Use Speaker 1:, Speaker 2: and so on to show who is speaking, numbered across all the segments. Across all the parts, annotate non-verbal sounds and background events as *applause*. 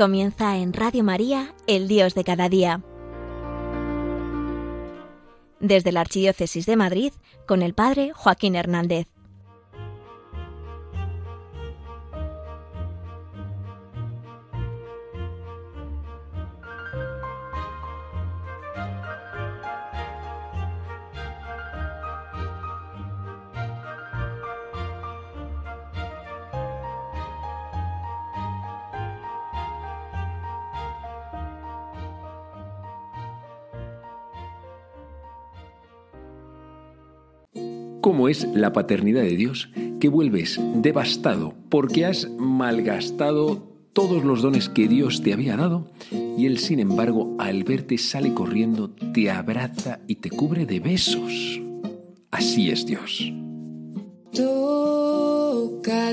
Speaker 1: Comienza en Radio María, el Dios de cada día. Desde la Archidiócesis de Madrid, con el Padre Joaquín Hernández.
Speaker 2: ¿Cómo es la paternidad de Dios? Que vuelves devastado porque has malgastado todos los dones que Dios te había dado y Él, sin embargo, al verte sale corriendo, te abraza y te cubre de besos. Así es Dios.
Speaker 3: Toca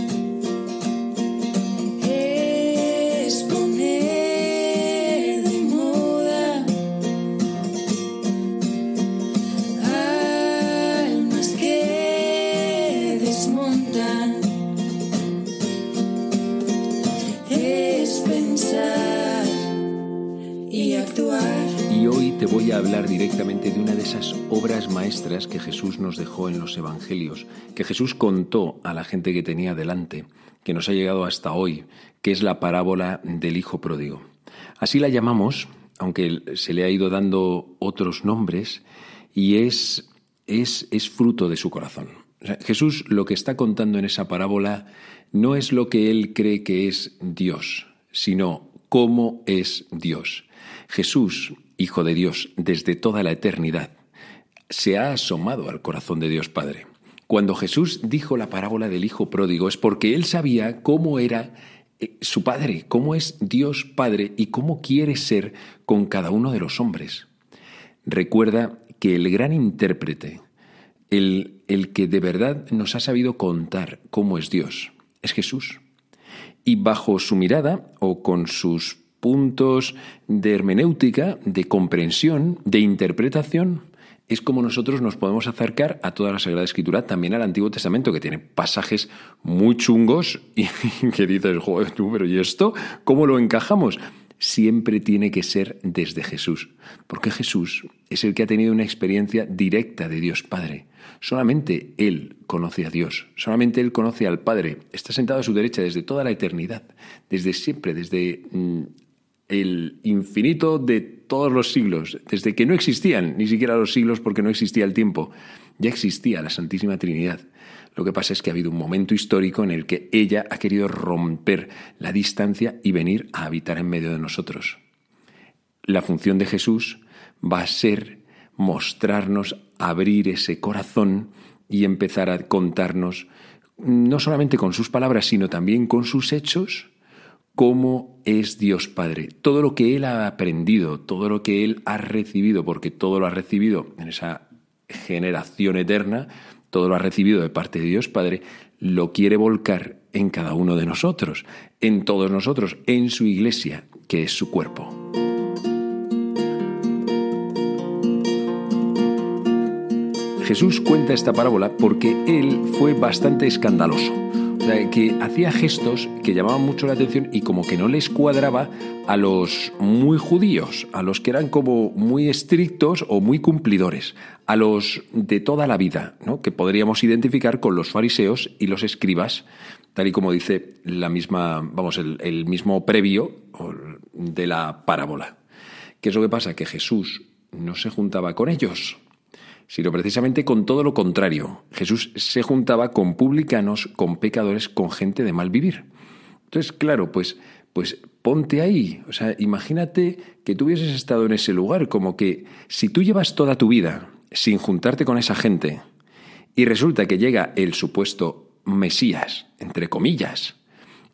Speaker 2: Nos dejó en los Evangelios, que Jesús contó a la gente que tenía delante, que nos ha llegado hasta hoy, que es la parábola del Hijo Pródigo. Así la llamamos, aunque se le ha ido dando otros nombres, y es, es, es fruto de su corazón. Jesús lo que está contando en esa parábola no es lo que él cree que es Dios, sino cómo es Dios. Jesús, Hijo de Dios, desde toda la eternidad, se ha asomado al corazón de Dios Padre. Cuando Jesús dijo la parábola del Hijo Pródigo es porque él sabía cómo era eh, su Padre, cómo es Dios Padre y cómo quiere ser con cada uno de los hombres. Recuerda que el gran intérprete, el, el que de verdad nos ha sabido contar cómo es Dios, es Jesús. Y bajo su mirada o con sus puntos de hermenéutica, de comprensión, de interpretación, es como nosotros nos podemos acercar a toda la Sagrada Escritura, también al Antiguo Testamento, que tiene pasajes muy chungos y *laughs* que dices, joder, tú, pero ¿y esto? ¿Cómo lo encajamos? Siempre tiene que ser desde Jesús, porque Jesús es el que ha tenido una experiencia directa de Dios Padre. Solamente Él conoce a Dios, solamente Él conoce al Padre. Está sentado a su derecha desde toda la eternidad, desde siempre, desde mm, el infinito de todos los siglos, desde que no existían ni siquiera los siglos porque no existía el tiempo, ya existía la Santísima Trinidad. Lo que pasa es que ha habido un momento histórico en el que ella ha querido romper la distancia y venir a habitar en medio de nosotros. La función de Jesús va a ser mostrarnos, abrir ese corazón y empezar a contarnos, no solamente con sus palabras, sino también con sus hechos, cómo es Dios Padre. Todo lo que Él ha aprendido, todo lo que Él ha recibido, porque todo lo ha recibido en esa generación eterna, todo lo ha recibido de parte de Dios Padre, lo quiere volcar en cada uno de nosotros, en todos nosotros, en su iglesia, que es su cuerpo. Jesús cuenta esta parábola porque él fue bastante escandaloso. Que hacía gestos que llamaban mucho la atención y como que no les cuadraba a los muy judíos, a los que eran como muy estrictos o muy cumplidores, a los de toda la vida, ¿no? que podríamos identificar con los fariseos y los escribas, tal y como dice la misma, vamos, el, el mismo previo de la parábola. ¿Qué es lo que pasa? Que Jesús no se juntaba con ellos, sino precisamente con todo lo contrario. Jesús se juntaba con publicanos, con pecadores, con gente de mal vivir. Entonces, claro, pues, pues ponte ahí. O sea, imagínate que tú hubieses estado en ese lugar, como que si tú llevas toda tu vida sin juntarte con esa gente y resulta que llega el supuesto Mesías, entre comillas,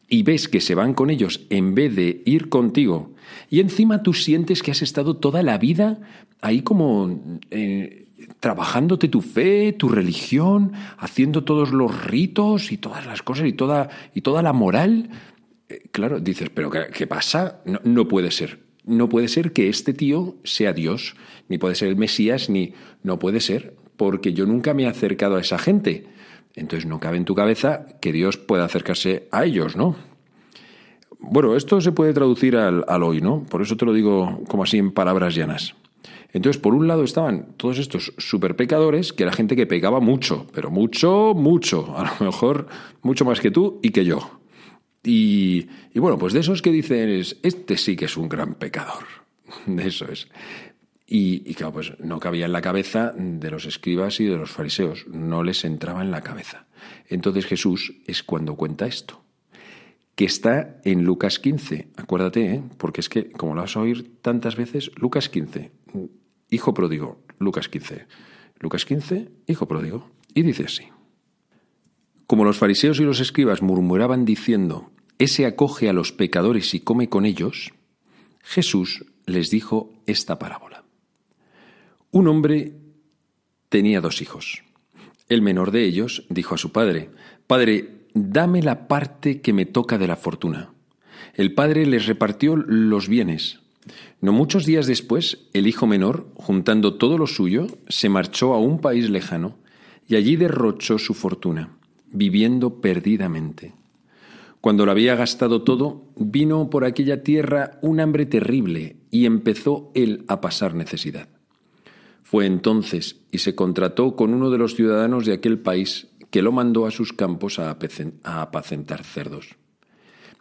Speaker 2: y ves que se van con ellos en vez de ir contigo, y encima tú sientes que has estado toda la vida ahí como eh, trabajándote tu fe, tu religión, haciendo todos los ritos y todas las cosas y toda, y toda la moral, eh, claro, dices, pero ¿qué, pasa? No, no puede ser. No puede ser que este tío sea Dios, ni puede ser el Mesías, ni no puede ser, porque yo nunca me he acercado a esa gente. Entonces no cabe en tu cabeza que Dios pueda acercarse a ellos, ¿no? Bueno, esto se puede traducir al, hoy, ¿no? Por eso te lo digo como así en palabras llanas. Entonces, por un lado estaban todos estos super pecadores, que era gente que pecaba mucho, pero mucho, mucho, a lo mejor mucho más que tú y que yo. Y, bueno, pues de esos que dicen, este sí que es un gran pecador. *laughs* De eso es. Y, claro, pues no cabía en la cabeza de los escribas y de los fariseos, no les entraba en la cabeza. Entonces Jesús es cuando cuenta esto, que está en Lucas 15, acuérdate, ¿eh? porque es que como lo vas a oír tantas veces, Lucas 15, hijo pródigo, Lucas 15, Lucas 15, hijo pródigo, y dice así. Como los fariseos y los escribas murmuraban diciendo, ese acoge a los pecadores y come con ellos, Jesús les dijo esta parábola. Un hombre tenía dos hijos. El menor de ellos dijo a su padre, Padre, dame la parte que me toca de la fortuna. El padre les repartió los bienes. No muchos días después, el hijo menor, juntando todo lo suyo, se marchó a un país lejano y allí derrochó su fortuna, viviendo perdidamente. Cuando lo había gastado todo, vino por aquella tierra un hambre terrible y empezó él a pasar necesidad. Fue entonces y se contrató con uno de los ciudadanos de aquel país que lo mandó a sus campos a apacentar cerdos.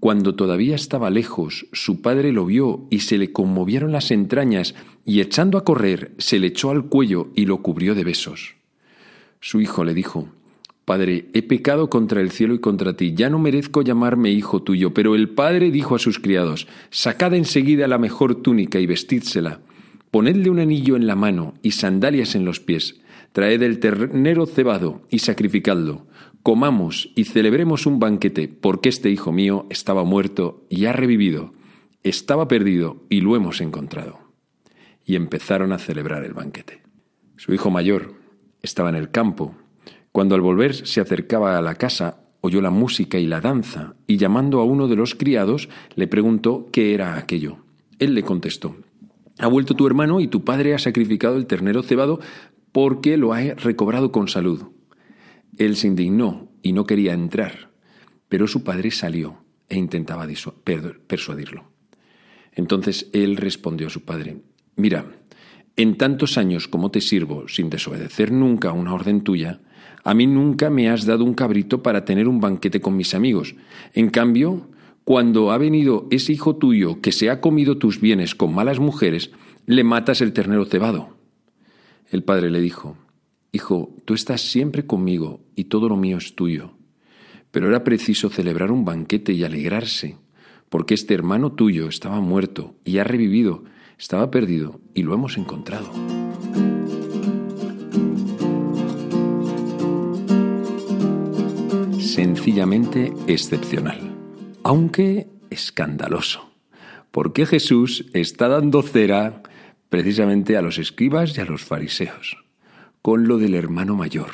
Speaker 2: Cuando todavía estaba lejos, su padre lo vio y se le conmovieron las entrañas, y echando a correr, se le echó al cuello y lo cubrió de besos. Su hijo le dijo, Padre, he pecado contra el cielo y contra ti, ya no merezco llamarme hijo tuyo. Pero el padre dijo a sus criados, Sacad enseguida la mejor túnica y vestídsela Ponedle un anillo en la mano y sandalias en los pies. Traed el ternero cebado y sacrificadlo. Comamos y celebremos un banquete, porque este hijo mío estaba muerto y ha revivido. Estaba perdido y lo hemos encontrado. Y empezaron a celebrar el banquete. Su hijo mayor estaba en el campo. Cuando al volver se acercaba a la casa, oyó la música y la danza, y llamando a uno de los criados, le preguntó qué era aquello. Él le contestó, ha vuelto tu hermano y tu padre ha sacrificado el ternero cebado porque lo ha recobrado con salud. Él se indignó y no quería entrar, pero su padre salió e intentaba persuadirlo. Entonces él respondió a su padre, Mira, en tantos años como te sirvo, sin desobedecer nunca una orden tuya, a mí nunca me has dado un cabrito para tener un banquete con mis amigos. En cambio, cuando ha venido ese hijo tuyo que se ha comido tus bienes con malas mujeres, le matas el ternero cebado. El padre le dijo, Hijo, tú estás siempre conmigo y todo lo mío es tuyo. Pero era preciso celebrar un banquete y alegrarse, porque este hermano tuyo estaba muerto y ha revivido, estaba perdido y lo hemos encontrado. Sencillamente excepcional aunque escandaloso, porque Jesús está dando cera precisamente a los escribas y a los fariseos, con lo del hermano mayor.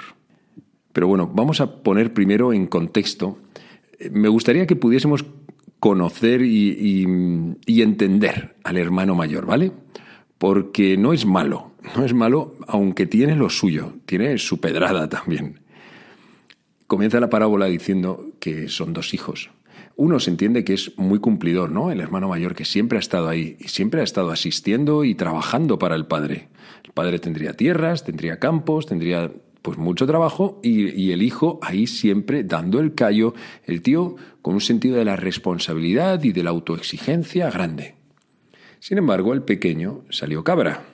Speaker 2: Pero bueno, vamos a poner primero en contexto. Me gustaría que pudiésemos conocer y, entender al hermano mayor, ¿vale? Porque no es malo, no es malo, aunque tiene lo suyo, tiene su pedrada también. Comienza la parábola diciendo que son dos hijos, uno se entiende que es muy cumplidor, ¿no? El hermano mayor que siempre ha estado ahí y siempre ha estado asistiendo y trabajando para el padre. El padre tendría tierras, tendría campos, tendría pues mucho trabajo y, y, el hijo ahí siempre dando el callo, el tío con un sentido de la responsabilidad y de la autoexigencia grande. Sin embargo, el pequeño salió cabra.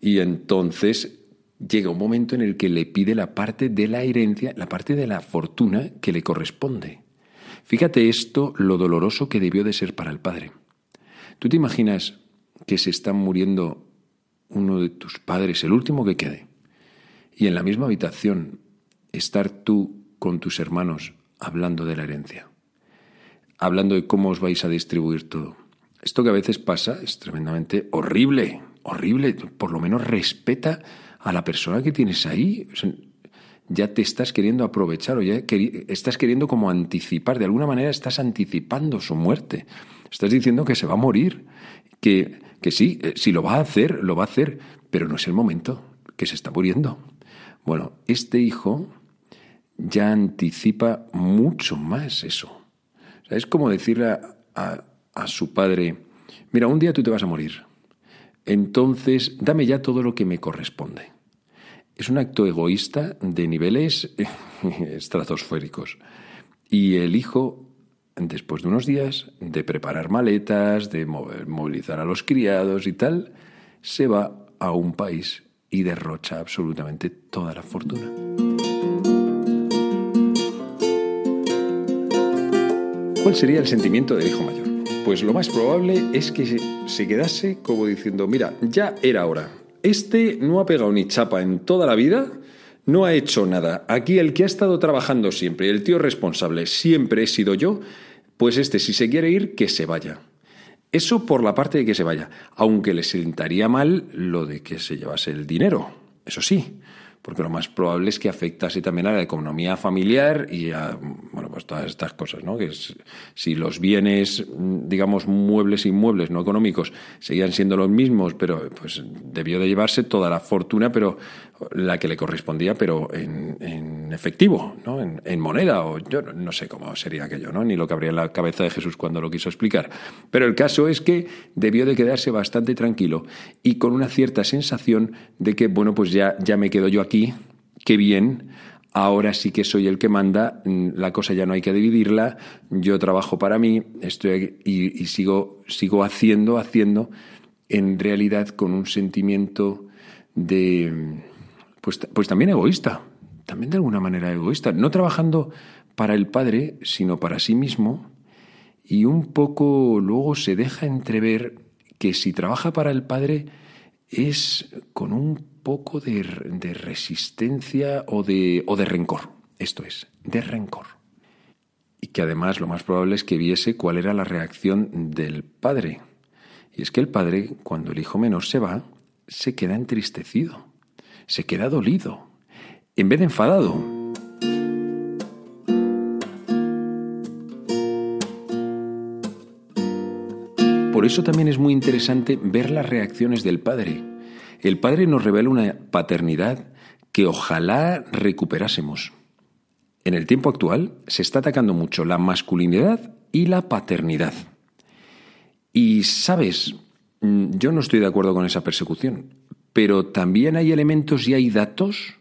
Speaker 2: Y entonces llega un momento en el que le pide la parte de la herencia, la parte de la fortuna que le corresponde. Fíjate esto, lo doloroso que debió de ser para el padre. ¿Tú te imaginas que se está muriendo uno de tus padres, el último que quede, y en la misma habitación estar tú con tus hermanos hablando de la herencia, hablando de cómo os vais a distribuir todo? Esto que a veces pasa es tremendamente horrible, horrible. Por lo menos respeta a la persona que tienes ahí. Ya te estás queriendo aprovechar o ya estás queriendo como anticipar. De alguna manera estás anticipando su muerte. Estás diciendo que se va a morir. Que, que sí, eh, si lo va a hacer, lo va a hacer, pero no es el momento, que se está muriendo. Bueno, este hijo ya anticipa mucho más eso. es como decirle a a su padre, mira, un día tú te vas a morir, entonces dame ya todo lo que me corresponde. Es un acto egoísta de niveles *laughs* estratosféricos. Y el hijo, después de unos días de preparar maletas, de movilizar a los criados y tal, se va a un país y derrocha absolutamente toda la fortuna. ¿Cuál sería el sentimiento del hijo mayor? Pues lo más probable es que se quedase como diciendo, mira, ya era hora. Este no ha pegado ni chapa en toda la vida, no ha hecho nada. Aquí el que ha estado trabajando siempre, el tío responsable, siempre he sido yo, pues este si se quiere ir, que se vaya. Eso por la parte de que se vaya, aunque le sentaría mal lo de que se llevase el dinero, eso sí porque lo más probable es que afectase también a la economía familiar y a pues todas estas cosas, ¿no? Que si los bienes, digamos, muebles inmuebles no económicos seguían siendo los mismos, pero pues debió de llevarse toda la fortuna, pero la que le correspondía, pero en, en efectivo, ¿no? En, moneda, o yo no sé cómo sería aquello, ¿no? Ni lo que habría en la cabeza de Jesús cuando lo quiso explicar. Pero el caso es que debió de quedarse bastante tranquilo y con una cierta sensación de que, bueno, pues ya, ya me quedo yo aquí, qué bien, ahora sí que soy el que manda, mm, la cosa ya no hay que dividirla, yo trabajo para mí, estoy y, sigo, haciendo, haciendo, en realidad con un sentimiento de, pues, pues también egoísta, también de alguna manera egoísta, no trabajando para el padre, sino para sí mismo, y un poco luego se deja entrever que si trabaja para el padre es con un poco de, resistencia o de, o de rencor. Esto es, de rencor. Y que además lo más probable es que viese cuál era la reacción del padre. Y es que el padre, cuando el hijo menor se va, se queda entristecido, se queda dolido, en vez de enfadado. Por eso también es muy interesante ver las reacciones del padre el Padre nos revela una paternidad que ojalá recuperásemos. En el tiempo actual se está atacando mucho la masculinidad y la paternidad. Y sabes, mm, yo no estoy de acuerdo con esa persecución, pero también hay elementos y hay datos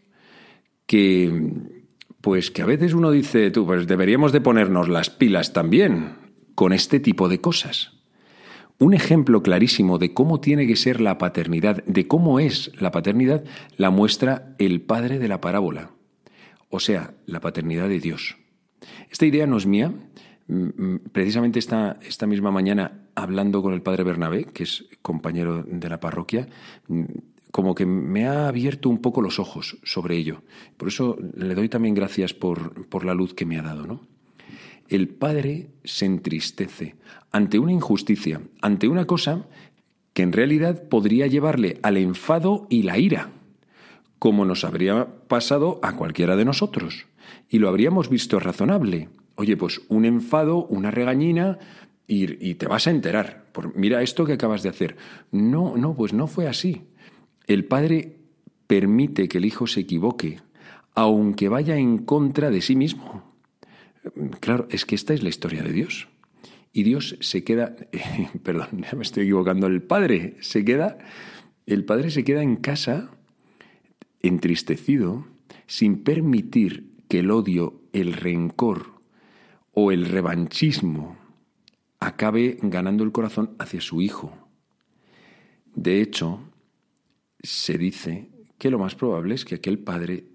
Speaker 2: que, pues que a veces uno dice, tú, pues deberíamos de ponernos las pilas también con este tipo de cosas. Un ejemplo clarísimo de cómo tiene que ser la paternidad, de cómo es la paternidad, la muestra el padre de la parábola, o sea, la paternidad de Dios. Esta idea no es mía. Mm, mm, precisamente esta, esta misma mañana, hablando con el padre Bernabé, que es compañero de la parroquia, mm, como que me ha abierto un poco los ojos sobre ello. Por eso le doy también gracias por, por la luz que me ha dado, ¿no? El padre se entristece ante una injusticia, ante una cosa que en realidad podría llevarle al enfado y la ira, como nos habría pasado a cualquiera de nosotros, y lo habríamos visto razonable. Oye, pues un enfado, una regañina, y, te vas a enterar. Por, mira esto que acabas de hacer. No, no, pues no fue así. El padre permite que el hijo se equivoque, aunque vaya en contra de sí mismo. Claro, es que esta es la historia de Dios. Y Dios se queda, *laughs* perdón, ya me estoy equivocando, el Padre se queda, el Padre se queda en casa entristecido, sin permitir que el odio, el rencor o el revanchismo acabe ganando el corazón hacia su hijo. De hecho, se dice que lo más probable es que aquel padre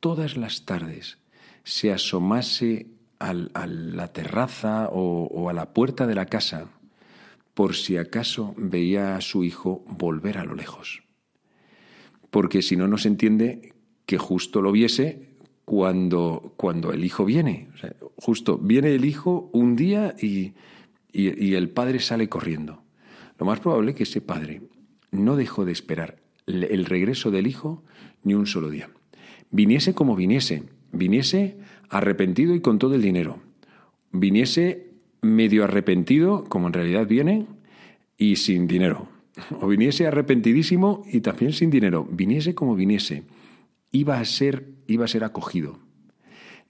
Speaker 2: todas las tardes se asomase a la terraza o a la puerta de la casa por si acaso veía a su hijo volver a lo lejos. Porque si no, no se entiende que justo lo viese cuando, cuando el hijo viene. justo viene el hijo un día y, y, el padre sale corriendo. Lo más probable es que ese padre no dejó de esperar el regreso del hijo ni un solo día. Viniese como viniese, viniese arrepentido y con todo el dinero, viniese medio arrepentido, como en realidad viene, y sin dinero. *laughs* O viniese arrepentidísimo y también sin dinero. Viniese como viniese. Iba a ser, iba a ser acogido.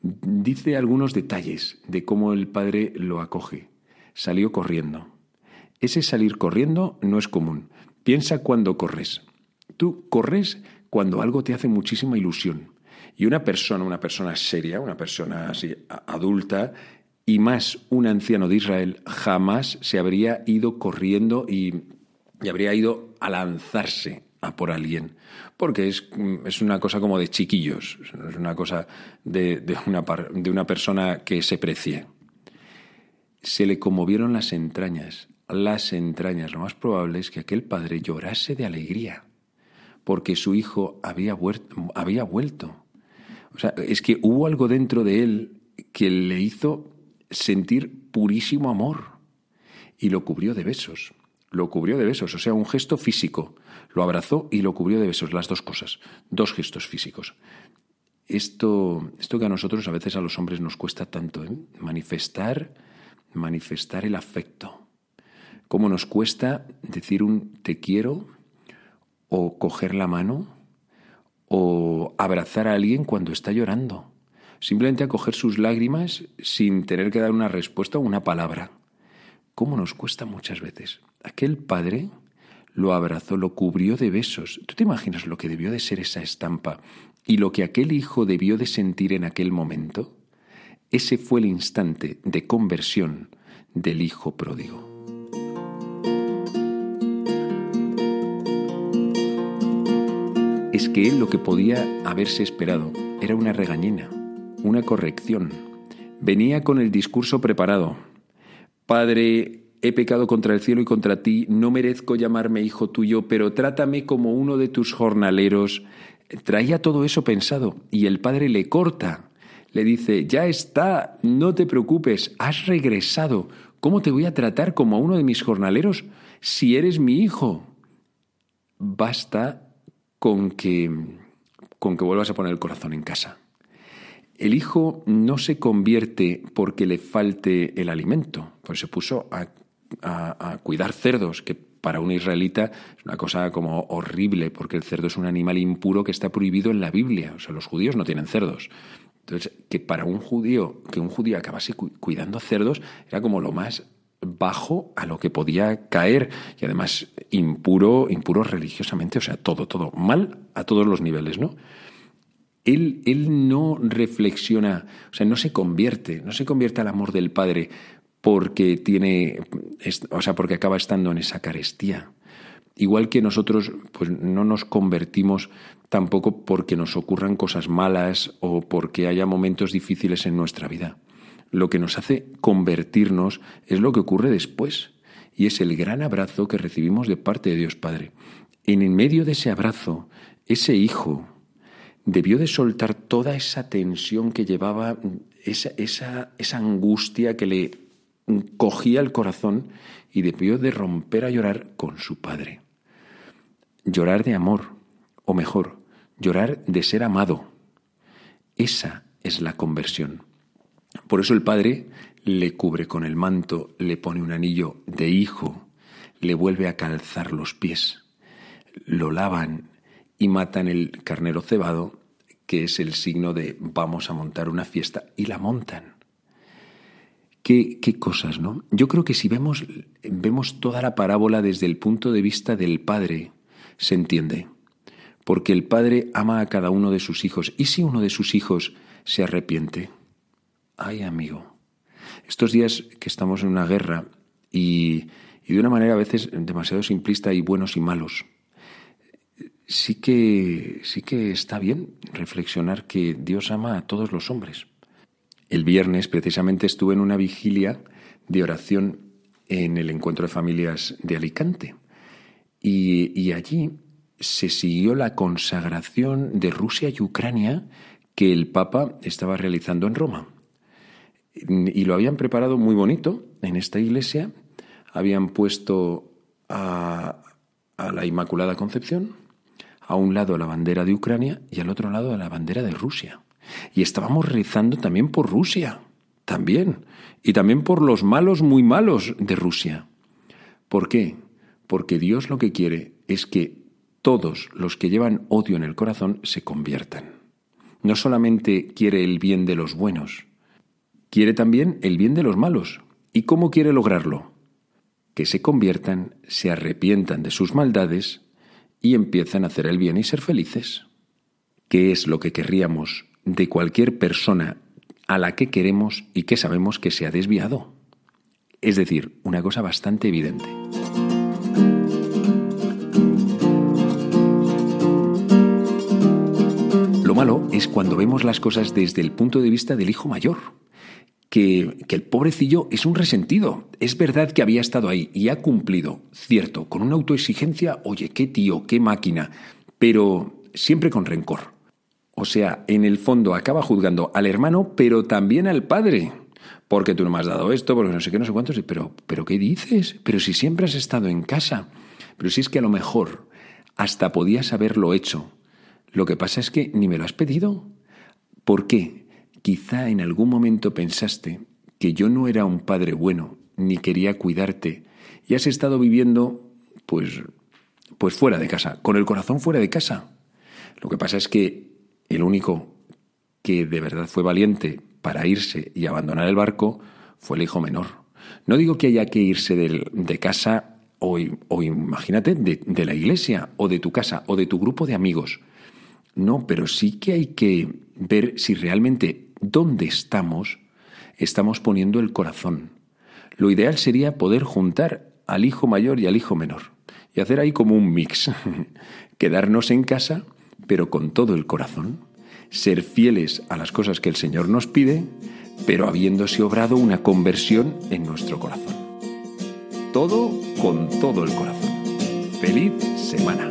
Speaker 2: Dice algunos detalles de cómo el padre lo acoge. Salió corriendo. Ese salir corriendo no es común. Piensa cuando corres. Tú corres cuando algo te hace muchísima ilusión. Y una persona, una persona seria, una persona así adulta, y más un anciano de Israel jamás se habría ido corriendo y, habría ido a lanzarse a por alguien, porque es, es, una cosa como de chiquillos, es una cosa de, de, una, de una persona que se precie. Se le conmovieron las entrañas, las entrañas. Lo más probable es que aquel padre llorase de alegría, porque su hijo había, había vuelto. O sea, es que hubo algo dentro de él que le hizo sentir purísimo amor. Y lo cubrió de besos. Lo cubrió de besos, o sea, un gesto físico. Lo abrazó y lo cubrió de besos, las dos cosas, dos gestos físicos. Esto, esto que a nosotros, a veces a los hombres nos cuesta tanto, ¿eh? manifestar, manifestar el afecto. Cómo nos cuesta decir un te quiero o coger la mano o abrazar a alguien cuando está llorando simplemente acoger sus lágrimas sin tener que dar una respuesta o una palabra. ¿Cómo nos cuesta muchas veces? Aquel padre lo abrazó, lo cubrió de besos. ¿Tú te imaginas lo que debió de ser esa estampa y lo que aquel hijo debió de sentir en aquel momento? Ese fue el instante de conversión del hijo pródigo. Es que él lo que podía haberse esperado era una regañina, una corrección. Venía con el discurso preparado. Padre, he pecado contra el cielo y contra ti, no merezco llamarme hijo tuyo, pero trátame como uno de tus jornaleros. Traía todo eso pensado y el padre le corta. Le dice, ya está, no te preocupes, has regresado. ¿Cómo te voy a tratar como a uno de mis jornaleros si eres mi hijo? Basta con que, con que vuelvas a poner el corazón en casa. El hijo no se convierte porque le falte el alimento, pues se puso a, cuidar cerdos, que para un israelita es una cosa como horrible, porque el cerdo es un animal impuro que está prohibido en la Biblia. O sea, los judíos no tienen cerdos. Entonces, que para un judío, que un judío acabase cuidando cerdos, era como lo más bajo a lo que podía caer y además impuro, impuro religiosamente, o sea, todo, todo mal a todos los niveles, ¿no? él, no reflexiona, o sea, no se convierte, no se convierte al amor del Padre porque tiene, o sea, porque acaba estando en esa carestía. Igual que nosotros, pues no nos convertimos tampoco porque nos ocurran cosas malas o porque haya momentos difíciles en nuestra vida. Lo que nos hace convertirnos es lo que ocurre después, y es el gran abrazo que recibimos de parte de Dios Padre. En medio de ese abrazo, ese hijo, debió de soltar toda esa tensión que llevaba, esa, esa, esa angustia que le cogía el corazón y debió de romper a llorar con su padre. Llorar de amor, o mejor, llorar de ser amado. Esa es la conversión. Por eso el padre le cubre con el manto, le pone un anillo de hijo, le vuelve a calzar los pies, lo lavan, y matan el carnero cebado, que es el signo de vamos a montar una fiesta, y la montan. Qué, qué, cosas, ¿no? Yo creo que si vemos, vemos toda la parábola desde el punto de vista del Padre, se entiende. porque el Padre ama a cada uno de sus hijos. ¿Y si uno de sus hijos se arrepiente? Ay, amigo, estos días que estamos en una guerra y, y de una manera a veces demasiado simplista y buenos y malos, sí que, sí que está bien reflexionar que Dios ama a todos los hombres. El viernes precisamente estuve en una vigilia de oración en el encuentro de familias de Alicante y, y allí se siguió la consagración de Rusia y Ucrania que el Papa estaba realizando en Roma. Y lo habían preparado muy bonito en esta iglesia. Habían puesto a, la Inmaculada Concepción, a un lado la bandera de Ucrania y al otro lado la bandera de Rusia. Y estábamos rezando también por Rusia, también, y también por los malos muy malos de Rusia. ¿Por qué? Porque Dios lo que quiere es que todos los que llevan odio en el corazón se conviertan. No solamente quiere el bien de los buenos, quiere también el bien de los malos. ¿Y cómo quiere lograrlo? Que se conviertan, se arrepientan de sus maldades y empiezan a hacer el bien y ser felices. ¿Qué es lo que querríamos de cualquier persona a la que queremos y que sabemos que se ha desviado? Es decir, una cosa bastante evidente. Lo malo es cuando vemos las cosas desde el punto de vista del hijo mayor. Que, el pobrecillo es un resentido. Es verdad que había estado ahí y ha cumplido, cierto, con una autoexigencia, oye, qué tío, qué máquina, pero siempre con rencor. O sea, en el fondo acaba juzgando al hermano, pero también al padre. Porque tú no me has dado esto, porque no sé qué, no sé cuántos. Pero, pero ¿qué dices? Pero si siempre has estado en casa. Pero si es que a lo mejor hasta podías haberlo hecho. Lo que pasa es que ni me lo has pedido. ¿Por qué? Quizá en algún momento pensaste que yo no era un padre bueno, ni quería cuidarte, y has estado viviendo, pues, pues fuera de casa, con el corazón fuera de casa. Lo que pasa es que el único que de verdad fue valiente para irse y abandonar el barco fue el hijo menor. No digo que haya que irse de casa o, o imagínate, de, de la iglesia o de tu casa o de tu grupo de amigos. No, pero sí que hay que ver si realmente dónde estamos estamos poniendo el corazón. Lo ideal sería poder juntar al hijo mayor y al hijo menor y hacer ahí como un mix. *laughs* Quedarnos en casa, pero con todo el corazón. Ser fieles a las cosas que el Señor nos pide, pero habiéndose obrado una conversión en nuestro corazón. Todo con todo el corazón. Feliz semana.